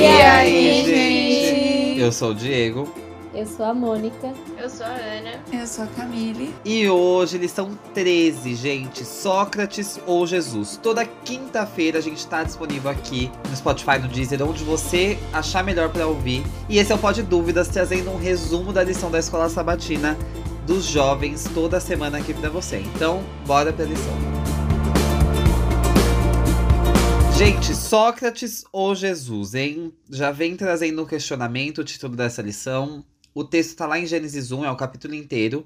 E aí, gente? Eu sou o Diego. Eu sou a Mônica. Eu sou a Ana. Eu sou a Camille. E hoje lição 13, gente. Sócrates ou Jesus. Toda quinta-feira a gente tá disponível aqui no Spotify, no Deezer, onde você achar melhor para ouvir. E esse é o Pode Dúvidas, trazendo um resumo da lição da Escola Sabatina dos jovens toda semana aqui para você. Então, bora pra lição. Gente, Sócrates ou Jesus, hein? Já vem trazendo um questionamento o título dessa lição. O texto tá lá em Gênesis 1, é o capítulo inteiro.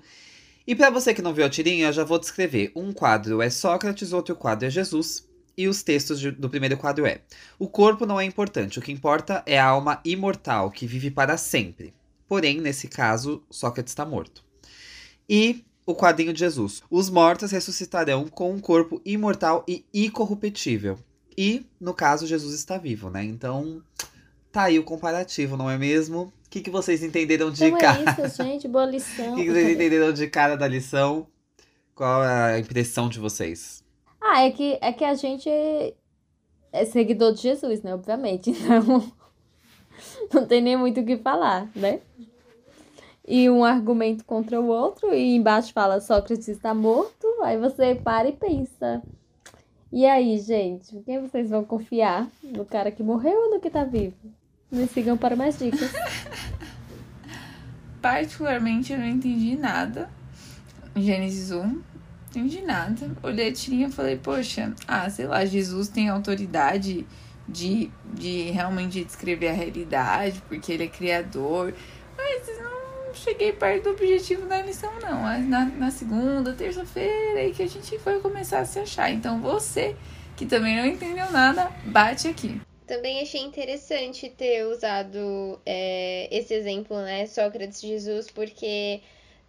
E para você que não viu a tirinha, eu já vou descrever. Um quadro é Sócrates, outro quadro é Jesus. E os textos do primeiro quadro é: O corpo não é importante, o que importa é a alma imortal que vive para sempre. Porém, nesse caso, Sócrates está morto. E o quadrinho de Jesus: Os mortos ressuscitarão com um corpo imortal e incorruptível. E, no caso, Jesus está vivo, né? Então, tá aí o comparativo, não é mesmo? O que, que vocês entenderam de Então cara? é isso, gente. Boa lição. O que, que vocês entenderam de cara da lição? Qual é a impressão de vocês? Ah, é que, é que a gente é seguidor de Jesus, né? Obviamente. Então, não tem nem muito o que falar, né? E um argumento contra o outro, e embaixo fala Sócrates está morto. Aí você para e pensa. E aí, gente? Quem vocês vão confiar? No cara que morreu ou no que tá vivo? Me sigam para mais dicas. Particularmente, eu não entendi nada. Gênesis 1, não entendi nada. Olhei a tirinha e falei, poxa, ah, sei lá, Jesus tem autoridade de, de realmente descrever a realidade, porque ele é criador. Não cheguei perto do objetivo da lição, não. Na, na segunda, terça-feira, aí que a gente foi começar a se achar. Então você, que também não entendeu nada, bate aqui. Também achei interessante ter usado é, esse exemplo, né? Sócrates Jesus, porque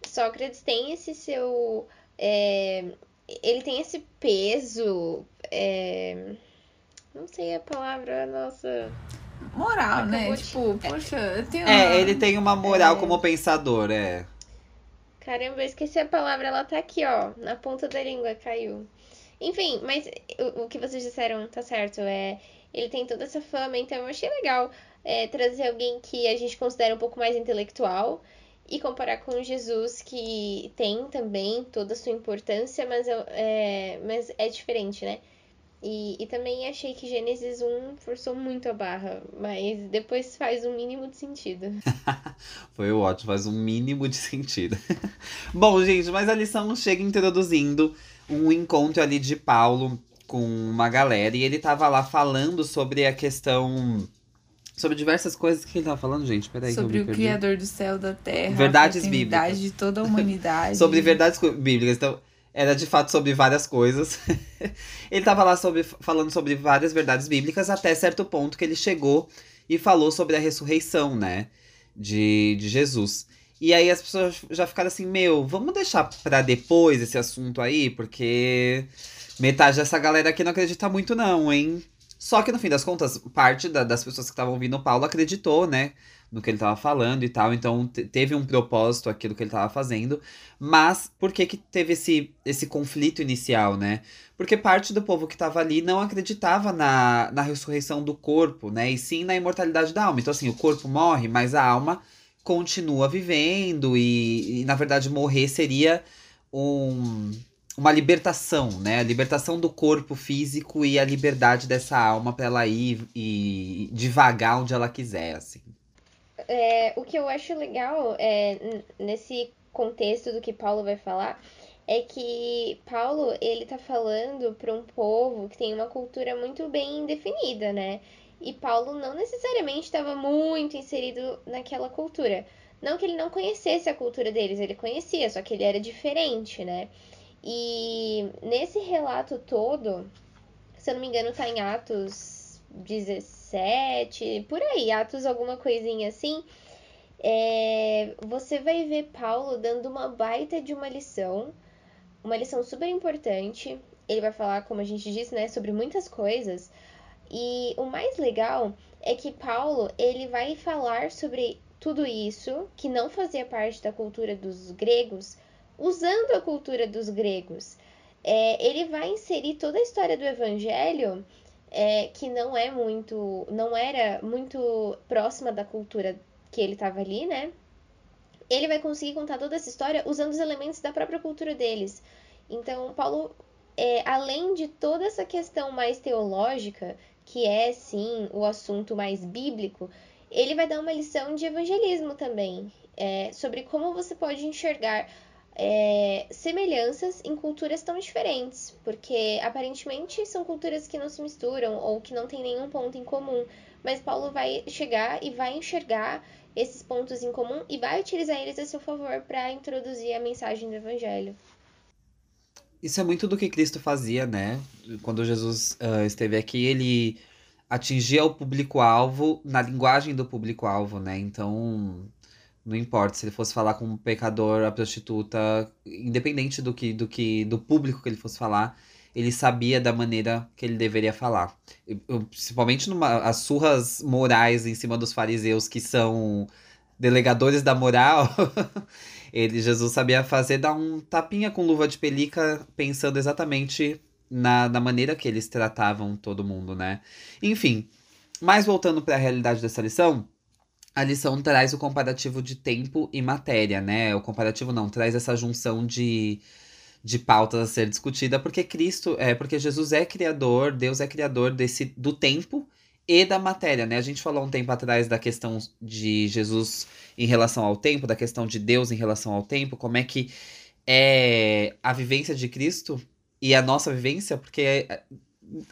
Sócrates tem esse seu. é, ele tem esse peso. é, não sei a palavra, nossa. Moral, né? Acabou de- Tipo, poxa, eu tenho. É, ele tem uma moral É. como pensador, é. Caramba, eu esqueci a palavra, ela tá aqui, ó, na ponta da língua, caiu. Enfim, mas o, o que vocês disseram tá certo, é, ele tem toda essa fama, então eu achei legal é, trazer alguém que a gente considera um pouco mais intelectual e comparar com Jesus, que tem também toda a sua importância, mas, é, mas é diferente, né? E, e também achei que Gênesis 1 forçou muito a barra, mas depois faz um mínimo de sentido. Foi ótimo, faz um mínimo de sentido. Bom, gente, mas a lição chega introduzindo um encontro ali de Paulo com uma galera. E ele tava lá falando sobre a questão. Sobre diversas coisas que ele tava falando, gente. Peraí, que eu sobre o. Criador do céu da terra, Verdades a bíblicas. de toda a humanidade. Sobre verdades bíblicas. Então, era de fato sobre várias coisas. ele tava lá sobre, falando sobre várias verdades bíblicas, até certo ponto que ele chegou e falou sobre a ressurreição, né? De, de Jesus. E aí as pessoas já ficaram assim, meu, vamos deixar pra depois esse assunto aí, porque metade dessa galera aqui não acredita muito, não, hein? Só que no fim das contas, parte da- das pessoas que estavam ouvindo o Paulo acreditou, né? No que ele tava falando e tal. Então te- teve um propósito aquilo que ele tava fazendo. Mas por que que teve esse, esse conflito inicial, né? Porque parte do povo que tava ali não acreditava na, na ressurreição do corpo, né? E sim na imortalidade da alma. Então, assim, o corpo morre, mas a alma continua vivendo. E, e na verdade, morrer seria um, uma libertação, né? A libertação do corpo físico e a liberdade dessa alma pra ela ir e devagar onde ela quiser, assim. É, o que eu acho legal é, nesse contexto do que Paulo vai falar é que Paulo ele tá falando para um povo que tem uma cultura muito bem definida, né? E Paulo não necessariamente estava muito inserido naquela cultura. Não que ele não conhecesse a cultura deles, ele conhecia, só que ele era diferente, né? E nesse relato todo, se eu não me engano, tá em Atos 17, por aí, Atos alguma coisinha assim. é, você vai ver Paulo dando uma baita de uma lição, uma lição super importante. Ele vai falar, como a gente disse, né, sobre muitas coisas. E o mais legal é que Paulo, ele vai falar sobre tudo isso que não fazia parte da cultura dos gregos, usando a cultura dos gregos. É, ele vai inserir toda a história do evangelho é, que não é muito. não era muito próxima da cultura que ele estava ali, né? Ele vai conseguir contar toda essa história usando os elementos da própria cultura deles. Então, Paulo, é, além de toda essa questão mais teológica, que é sim o assunto mais bíblico, ele vai dar uma lição de evangelismo também, é, sobre como você pode enxergar é, semelhanças em culturas tão diferentes, porque aparentemente são culturas que não se misturam ou que não têm nenhum ponto em comum, mas Paulo vai chegar e vai enxergar esses pontos em comum e vai utilizar eles a seu favor para introduzir a mensagem do evangelho. Isso é muito do que Cristo fazia, né? Quando Jesus uh, esteve aqui, ele atingia o público-alvo na linguagem do público-alvo, né? Então, não importa se ele fosse falar com um pecador, a prostituta, independente do que do que do público que ele fosse falar, ele sabia da maneira que ele deveria falar. Eu, principalmente numa, as surras morais em cima dos fariseus que são delegadores da moral. ele Jesus sabia fazer dar um tapinha com luva de pelica, pensando exatamente na, na maneira que eles tratavam todo mundo, né? Enfim, mas voltando para a realidade dessa lição, a lição traz o comparativo de tempo e matéria, né? O comparativo não, traz essa junção de, de pautas a ser discutida, porque Cristo, é porque Jesus é criador, Deus é criador desse do tempo e da matéria, né? A gente falou um tempo atrás da questão de Jesus em relação ao tempo, da questão de Deus em relação ao tempo, como é que é a vivência de Cristo e a nossa vivência, porque é,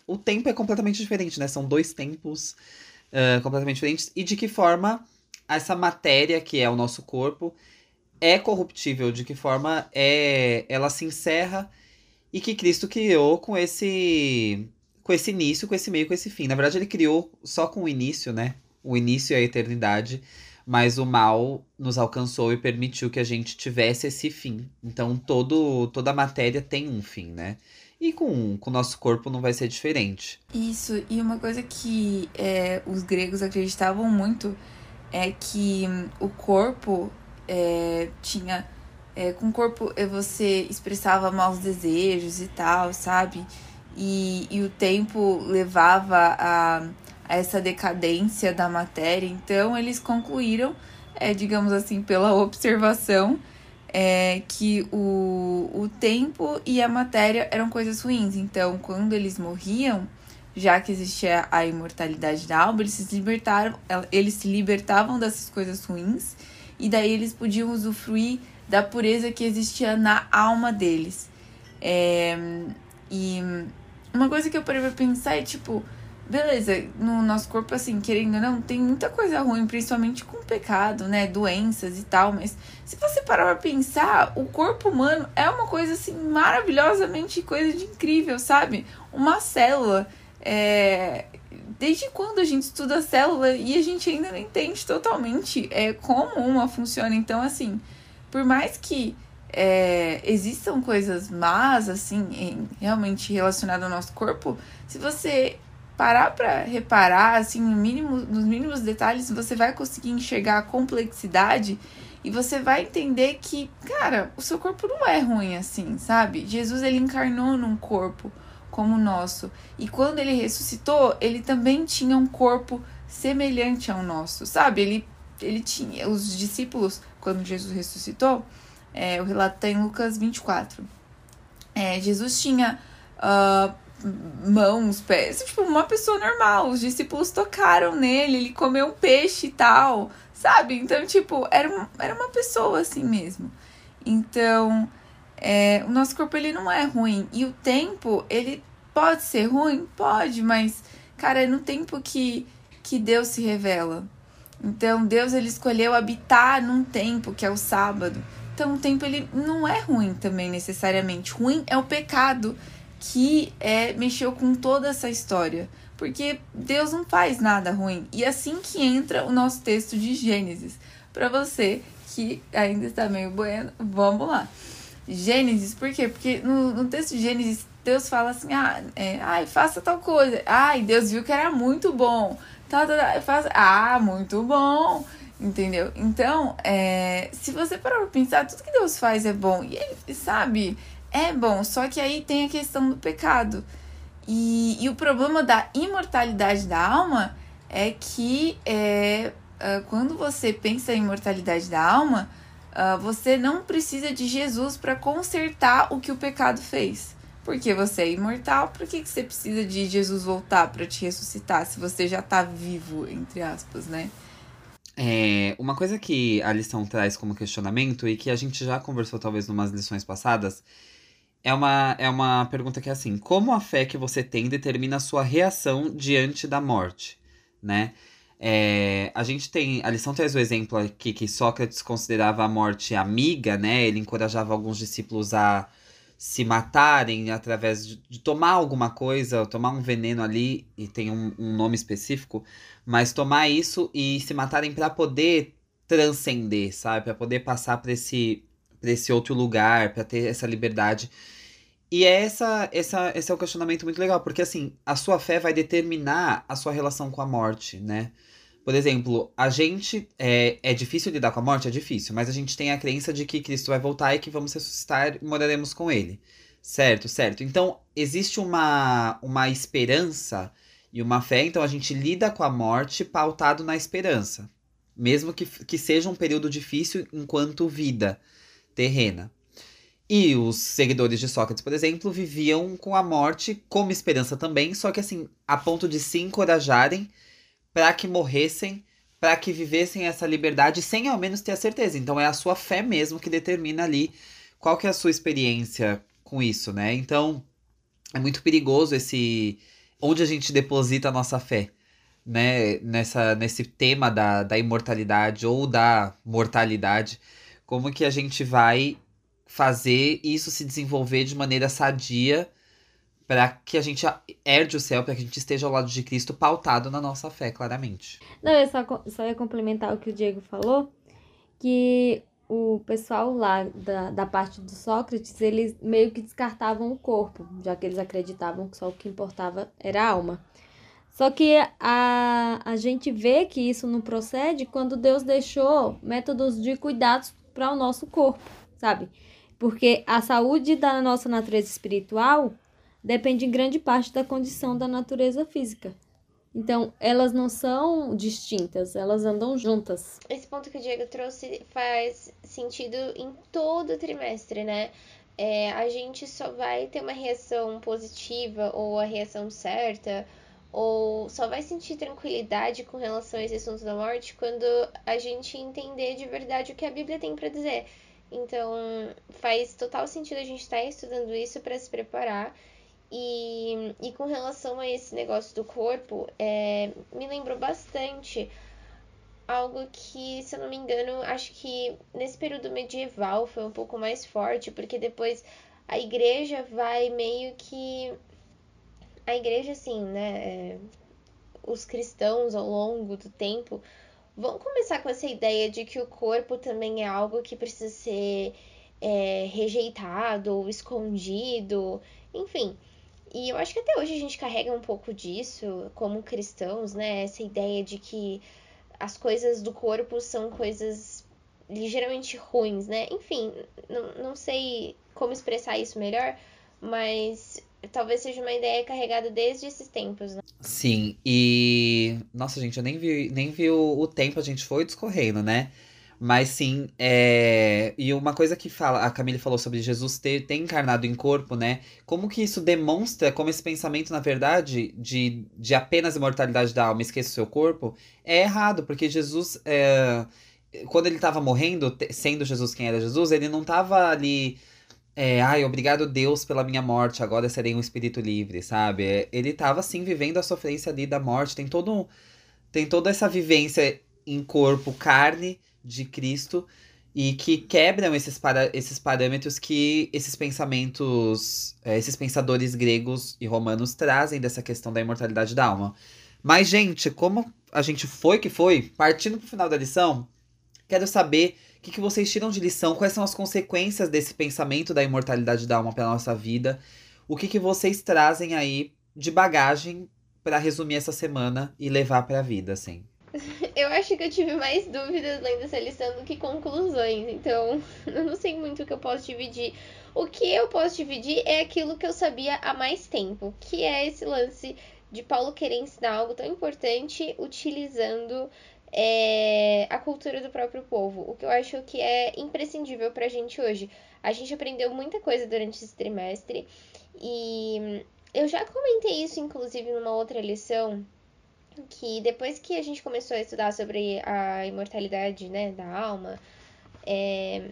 o tempo é completamente diferente, né? São dois tempos uh, completamente diferentes. E de que forma essa matéria que é o nosso corpo é corruptível, de que forma é ela se encerra e que Cristo criou com esse com esse início, com esse meio, com esse fim. Na verdade, ele criou só com o início, né? O início e a eternidade, mas o mal nos alcançou e permitiu que a gente tivesse esse fim. Então, todo toda a matéria tem um fim, né? E com, o nosso corpo não vai ser diferente. Isso, e uma coisa que é, os gregos acreditavam muito é que o corpo é, tinha. É, com o corpo é, você expressava maus desejos e tal, sabe? E, e o tempo levava a, a essa decadência da matéria. Então eles concluíram, é, digamos assim, pela observação, é, que o, o tempo e a matéria eram coisas ruins. Então, quando eles morriam, já que existia a imortalidade da alma, eles se libertaram, eles se libertavam dessas coisas ruins e daí eles podiam usufruir da pureza que existia na alma deles. É, e uma coisa que eu parei pra pensar é tipo, beleza, no nosso corpo, assim, querendo ou não, tem muita coisa ruim, principalmente com pecado, né? Doenças e tal, mas se você parar pra pensar, o corpo humano é uma coisa assim maravilhosamente coisa de incrível, sabe? Uma célula é, desde quando a gente estuda a célula e a gente ainda não entende totalmente é, como uma funciona. Então, assim, por mais que é, existam coisas más, assim, em, realmente relacionadas ao nosso corpo, se você parar para reparar, assim, no mínimo, nos mínimos detalhes, você vai conseguir enxergar a complexidade e você vai entender que, cara, o seu corpo não é ruim assim, sabe? Jesus, ele encarnou num corpo como o nosso. E quando ele ressuscitou, ele também tinha um corpo semelhante ao nosso, sabe? Ele, ele tinha. Os discípulos, quando Jesus ressuscitou, é, o relato está em Lucas 24. É, Jesus tinha uh, mãos, pés, tipo, uma pessoa normal. Os discípulos tocaram nele, ele comeu um peixe e tal, sabe? Então, tipo, era, era uma pessoa assim mesmo. Então, é, o nosso corpo ele não é ruim. E o tempo, ele pode ser ruim? Pode, mas, cara, é no tempo que, que Deus se revela. Então, Deus ele escolheu habitar num tempo que é o sábado. Então, o tempo ele não é ruim também necessariamente. Ruim é o pecado que é, mexeu com toda essa história. Porque Deus não faz nada ruim. E assim que entra o nosso texto de Gênesis. Para você que ainda está meio bueno, vamos lá. Gênesis, por quê? Porque no, no texto de Gênesis, Deus fala assim: ah, é, ai, faça tal coisa. Ai, Deus viu que era muito bom. Tá, tá, tá, faça, ah, muito bom. Entendeu? Então, é, se você parar pra pensar, tudo que Deus faz é bom. E ele, sabe, é bom. Só que aí tem a questão do pecado. E, e o problema da imortalidade da alma é que é, uh, quando você pensa em imortalidade da alma, uh, você não precisa de Jesus para consertar o que o pecado fez. Porque você é imortal, por que, que você precisa de Jesus voltar para te ressuscitar se você já está vivo, entre aspas, né? É, uma coisa que a lição traz como questionamento e que a gente já conversou talvez em umas lições passadas é uma, é uma pergunta que é assim: como a fé que você tem determina a sua reação diante da morte, né? É, a gente tem. A lição traz o exemplo aqui que Sócrates considerava a morte amiga, né? Ele encorajava alguns discípulos a se matarem através de, de, tomar alguma coisa, tomar um veneno ali, e tem um, um nome específico, mas tomar isso e se matarem para poder transcender, sabe? Para poder passar para esse, esse outro lugar, para ter essa liberdade. E é essa, essa, esse é um questionamento muito legal, porque assim, a sua fé vai determinar a sua relação com a morte, né? Por exemplo, a gente. É, é difícil lidar com a morte? É difícil, mas a gente tem a crença de que Cristo vai voltar e que vamos ressuscitar e moraremos com ele. Certo, certo. Então, existe uma, uma esperança e uma fé, então a gente lida com a morte pautado na esperança. Mesmo que, que seja um período difícil enquanto vida terrena. E os seguidores de Sócrates, por exemplo, viviam com a morte como esperança também, só que assim, a ponto de se encorajarem para que morressem, para que vivessem essa liberdade sem ao menos ter a certeza. Então é a sua fé mesmo que determina ali qual que é a sua experiência com isso, né? Então é muito perigoso esse onde a gente deposita a nossa fé, né? Nessa nesse tema da, da imortalidade ou da mortalidade, como que a gente vai fazer isso se desenvolver de maneira sadia para que a gente herde o céu, para que a gente esteja ao lado de Cristo pautado na nossa fé, claramente. Não, eu só, só ia complementar o que o Diego falou, que o pessoal lá da, da parte do Sócrates, eles meio que descartavam o corpo, já que eles acreditavam que só o que importava era a alma. Só que a, a gente vê que isso não procede quando Deus deixou métodos de cuidados para o nosso corpo, sabe? Porque a saúde da nossa natureza espiritual depende em grande parte da condição da natureza física. Então, elas não são distintas, elas andam juntas. Esse ponto que o Diego trouxe faz sentido em todo trimestre, né? É, a gente só vai ter uma reação positiva ou a reação certa, ou só vai sentir tranquilidade com relação a esse assunto da morte quando a gente entender de verdade o que a Bíblia tem para dizer. Então, faz total sentido a gente estar tá estudando isso para se preparar e, e com relação a esse negócio do corpo, é, me lembrou bastante algo que, se eu não me engano, acho que nesse período medieval foi um pouco mais forte, porque depois a igreja vai meio que. A igreja, assim, né? É, os cristãos ao longo do tempo vão começar com essa ideia de que o corpo também é algo que precisa ser é, rejeitado ou escondido, enfim. E eu acho que até hoje a gente carrega um pouco disso como cristãos, né? Essa ideia de que as coisas do corpo são coisas ligeiramente ruins, né? Enfim, não, não sei como expressar isso melhor, mas talvez seja uma ideia carregada desde esses tempos, né? Sim, e. Nossa, gente, eu nem vi, nem vi o, o tempo, a gente foi discorrendo, né? Mas sim, é... e uma coisa que fala, a Camille falou sobre Jesus ter, ter encarnado em corpo, né? Como que isso demonstra como esse pensamento, na verdade, de, de apenas imortalidade da alma, esqueça o seu corpo, é errado, porque Jesus, é... quando ele estava morrendo, sendo Jesus quem era Jesus, ele não estava ali. É, ai, obrigado Deus pela minha morte, agora serei um espírito livre, sabe? Ele estava sim vivendo a sofrência ali da morte, tem todo tem toda essa vivência em corpo, carne, de Cristo e que quebram esses, para, esses parâmetros que esses pensamentos, é, esses pensadores gregos e romanos trazem dessa questão da imortalidade da alma. Mas, gente, como a gente foi que foi, partindo para o final da lição, quero saber que, que vocês tiram de lição, quais são as consequências desse pensamento da imortalidade da alma para nossa vida, o que, que vocês trazem aí de bagagem para resumir essa semana e levar para a vida, assim. eu acho que eu tive mais dúvidas lendo essa lição do que conclusões, então eu não sei muito o que eu posso dividir. O que eu posso dividir é aquilo que eu sabia há mais tempo, que é esse lance de Paulo querer ensinar algo tão importante utilizando é, a cultura do próprio povo, o que eu acho que é imprescindível pra gente hoje. A gente aprendeu muita coisa durante esse trimestre e eu já comentei isso, inclusive, numa outra lição, que depois que a gente começou a estudar sobre a imortalidade né, da alma, é,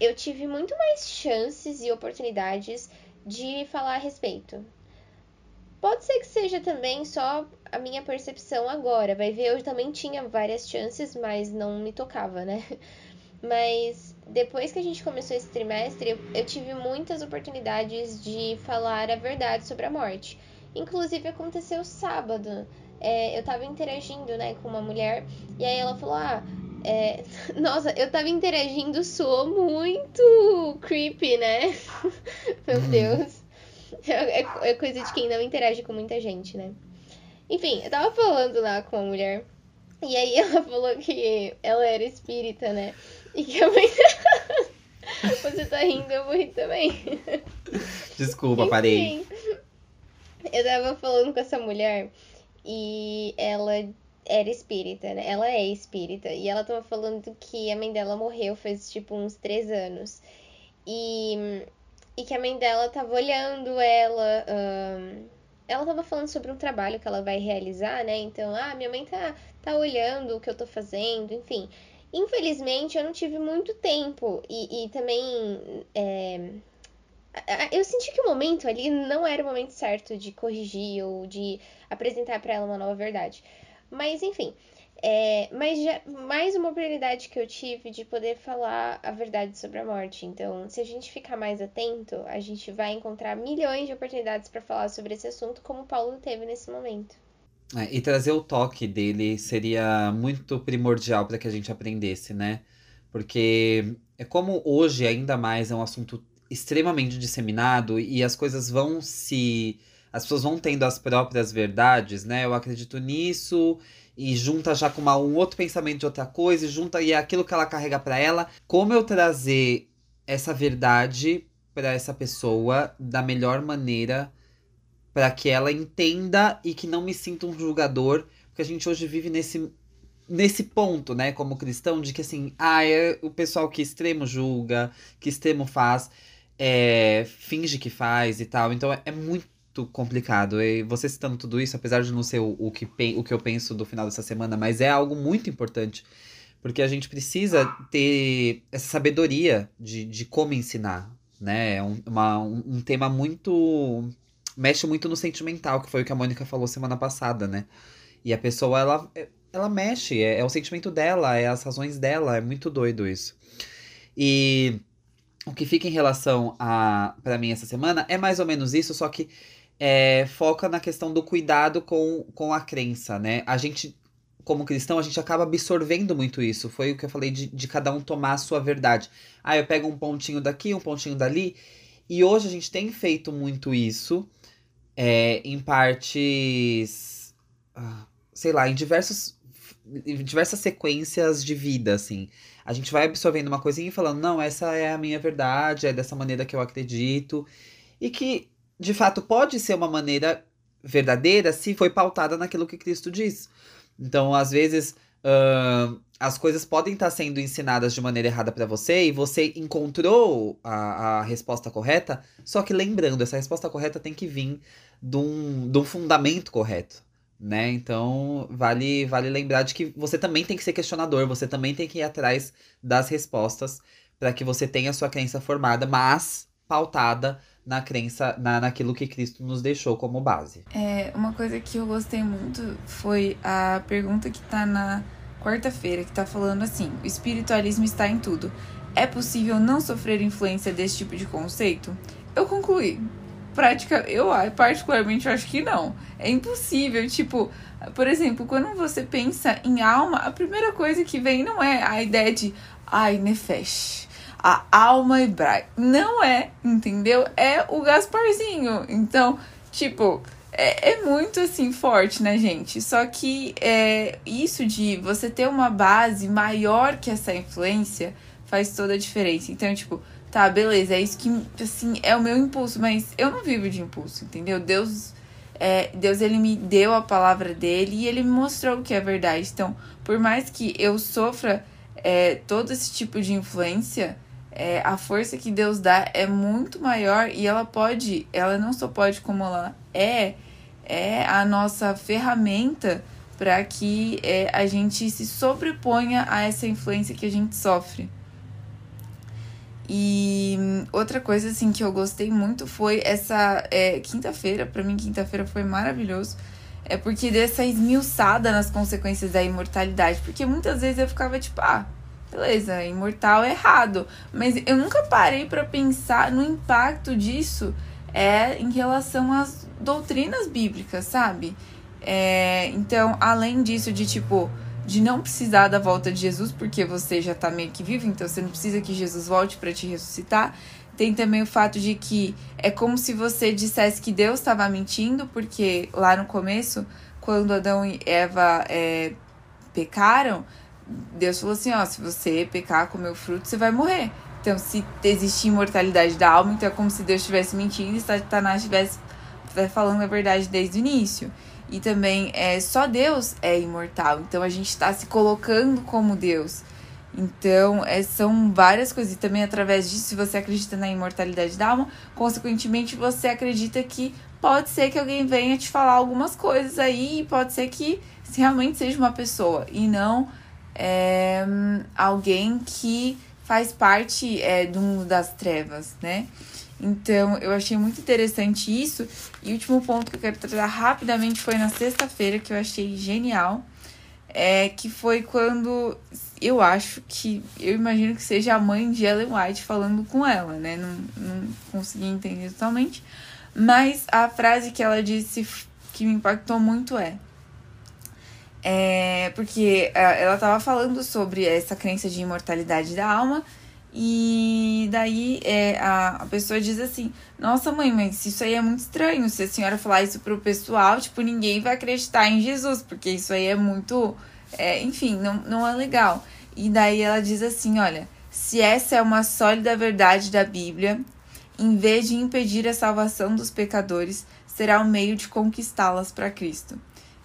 eu tive muito mais chances e oportunidades de falar a respeito. Pode ser que seja também só a minha percepção agora. Vai ver, eu também tinha várias chances, mas não me tocava, né? Mas depois que a gente começou esse trimestre, eu, tive muitas oportunidades de falar a verdade sobre a morte. Inclusive aconteceu sábado. É, eu tava interagindo, né, com uma mulher, e aí ela falou, ah, é... Nossa, eu tava interagindo, soou muito creepy, né? Meu uhum. Deus. É, é, é, coisa de quem não interage com muita gente, né? Enfim, eu tava falando lá com a mulher. E aí ela falou que ela era espírita, né? E que a mãe. Você tá rindo, eu vou rir também. Desculpa, Enfim, parei. Eu tava falando com essa mulher e ela era espírita, né? Ela é espírita. E ela tava falando que a mãe dela morreu faz tipo uns três anos. E e que a mãe dela tava olhando ela. Um, ela tava falando sobre um trabalho que ela vai realizar, né? Então, ah, minha mãe tá, tá olhando o que eu tô fazendo, enfim. Infelizmente, eu não tive muito tempo. E, e também. É, eu senti que o momento ali não era o momento certo de corrigir ou de apresentar para ela uma nova verdade. Mas, enfim. É, mas já, mais uma oportunidade que eu tive de poder falar a verdade sobre a morte. Então, se a gente ficar mais atento, a gente vai encontrar milhões de oportunidades para falar sobre esse assunto, como Paulo teve nesse momento. É, e trazer o toque dele seria muito primordial para que a gente aprendesse, né? Porque é como hoje ainda mais é um assunto extremamente disseminado e as coisas vão se as pessoas vão tendo as próprias verdades, né? Eu acredito nisso e junta já com uma, um outro pensamento de outra coisa, e junta e é aquilo que ela carrega para ela. Como eu trazer essa verdade para essa pessoa da melhor maneira para que ela entenda e que não me sinta um julgador, porque a gente hoje vive nesse nesse ponto, né, como cristão, de que assim, ah, é o pessoal que extremo julga, que extremo faz, é, finge que faz e tal. Então é, é muito muito complicado. E você citando tudo isso, apesar de não ser o, o, que, o que eu penso do final dessa semana, mas é algo muito importante. Porque a gente precisa ter essa sabedoria de, de como ensinar, né? É um, uma, um, tema muito. mexe muito no sentimental, que foi o que a Mônica falou semana passada, né? E a pessoa, ela, ela mexe, é, é o sentimento dela, é as razões dela, é muito doido isso. E o que fica em relação a para mim essa semana é mais ou menos isso, só que é, foca na questão do cuidado com, com a crença, né? A gente, como cristão, a gente acaba absorvendo muito isso. Foi o que eu falei de, de cada um tomar a sua verdade. Ah, eu pego um pontinho daqui, um pontinho dali. E hoje a gente tem feito muito isso é, em partes. Ah, sei lá, em diversos. Diversas sequências de vida, assim. A gente vai absorvendo uma coisinha e falando, não, essa é a minha verdade, é dessa maneira que eu acredito. E que de fato pode ser uma maneira verdadeira se foi pautada naquilo que Cristo diz. Então, às vezes, uh, as coisas podem estar sendo ensinadas de maneira errada para você e você encontrou a, a resposta correta, só que lembrando, essa resposta correta tem que vir de um, de um fundamento correto. Né? Então, vale, vale lembrar de que você também tem que ser questionador, você também tem que ir atrás das respostas para que você tenha a sua crença formada, mas pautada na crença, na, naquilo que Cristo nos deixou como base. É, uma coisa que eu gostei muito foi a pergunta que tá na quarta-feira, que tá falando assim: o espiritualismo está em tudo. É possível não sofrer influência desse tipo de conceito? Eu concluí. Prática, eu particularmente acho que não. É impossível, tipo, por exemplo, quando você pensa em alma, a primeira coisa que vem não é a ideia de ai, Nefesh a alma hebraica. Não é, entendeu? É o Gasparzinho. Então, tipo, é, é muito assim forte, né, gente? Só que é, isso de você ter uma base maior que essa influência faz toda a diferença. Então, tipo, tá, beleza, é isso que assim é o meu impulso, mas eu não vivo de impulso, entendeu? Deus é, Deus ele me deu a palavra dele e ele me mostrou o que é verdade. Então, por mais que eu sofra é, todo esse tipo de influência, é, a força que Deus dá é muito maior e ela pode, ela não só pode, como ela é, é a nossa ferramenta para que é, a gente se sobreponha a essa influência que a gente sofre. E outra coisa assim que eu gostei muito foi essa é, quinta-feira, para mim quinta-feira foi maravilhoso. É porque dessa esmiuçada nas consequências da imortalidade, porque muitas vezes eu ficava tipo, ah, beleza, imortal é errado, mas eu nunca parei para pensar no impacto disso é em relação às doutrinas bíblicas, sabe? É, então, além disso de tipo de não precisar da volta de Jesus, porque você já tá meio que vivo, então você não precisa que Jesus volte para te ressuscitar. Tem também o fato de que é como se você dissesse que Deus estava mentindo, porque lá no começo, quando Adão e Eva é, pecaram, Deus falou assim: ó, se você pecar, comer o fruto, você vai morrer. Então, se existe imortalidade da alma, então é como se Deus estivesse mentindo e Satanás estivesse falando a verdade desde o início. E também é só Deus é imortal. Então a gente está se colocando como Deus. Então, é, são várias coisas. E também através disso, se você acredita na imortalidade da alma, consequentemente você acredita que pode ser que alguém venha te falar algumas coisas aí, e pode ser que realmente seja uma pessoa e não é, alguém que faz parte é, do mundo das trevas, né? Então, eu achei muito interessante isso. E o último ponto que eu quero tratar rapidamente foi na sexta-feira, que eu achei genial. É que foi quando eu acho que. Eu imagino que seja a mãe de Ellen White falando com ela, né? Não, não consegui entender totalmente. Mas a frase que ela disse que me impactou muito é. É, porque é, ela estava falando sobre essa crença de imortalidade da alma e daí é, a, a pessoa diz assim: Nossa, mãe, mas isso aí é muito estranho. Se a senhora falar isso pro pessoal, tipo, ninguém vai acreditar em Jesus, porque isso aí é muito. É, enfim, não, não é legal. E daí ela diz assim: Olha, se essa é uma sólida verdade da Bíblia, em vez de impedir a salvação dos pecadores, será o um meio de conquistá-las para Cristo.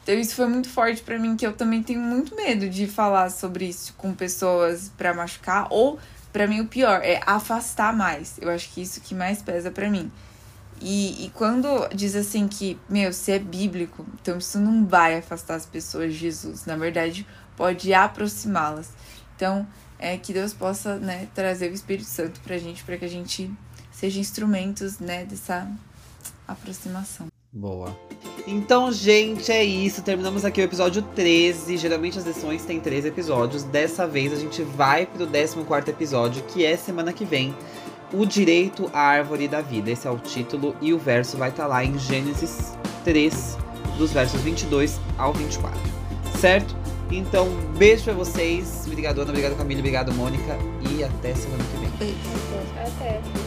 Então isso foi muito forte para mim, que eu também tenho muito medo de falar sobre isso com pessoas para machucar ou para mim o pior é afastar mais. Eu acho que isso que mais pesa para mim. E, e quando diz assim que, meu, se é bíblico, então isso não vai afastar as pessoas de Jesus. Na verdade, pode aproximá-las. Então, é que Deus possa, né, trazer o Espírito Santo pra gente, para que a gente seja instrumentos, né, dessa aproximação. Boa. Então, gente, é isso. Terminamos aqui o episódio 13. Geralmente as lições têm 13 episódios. Dessa vez a gente vai pro 14 episódio, que é semana que vem. O Direito à Árvore da Vida. Esse é o título e o verso vai estar tá lá em Gênesis 3, dos versos 22 ao 24. Certo? Então, beijo pra vocês. Obrigado, Ana. Obrigado, Camila. Obrigado, Mônica. E até semana que vem. Beijo. Até.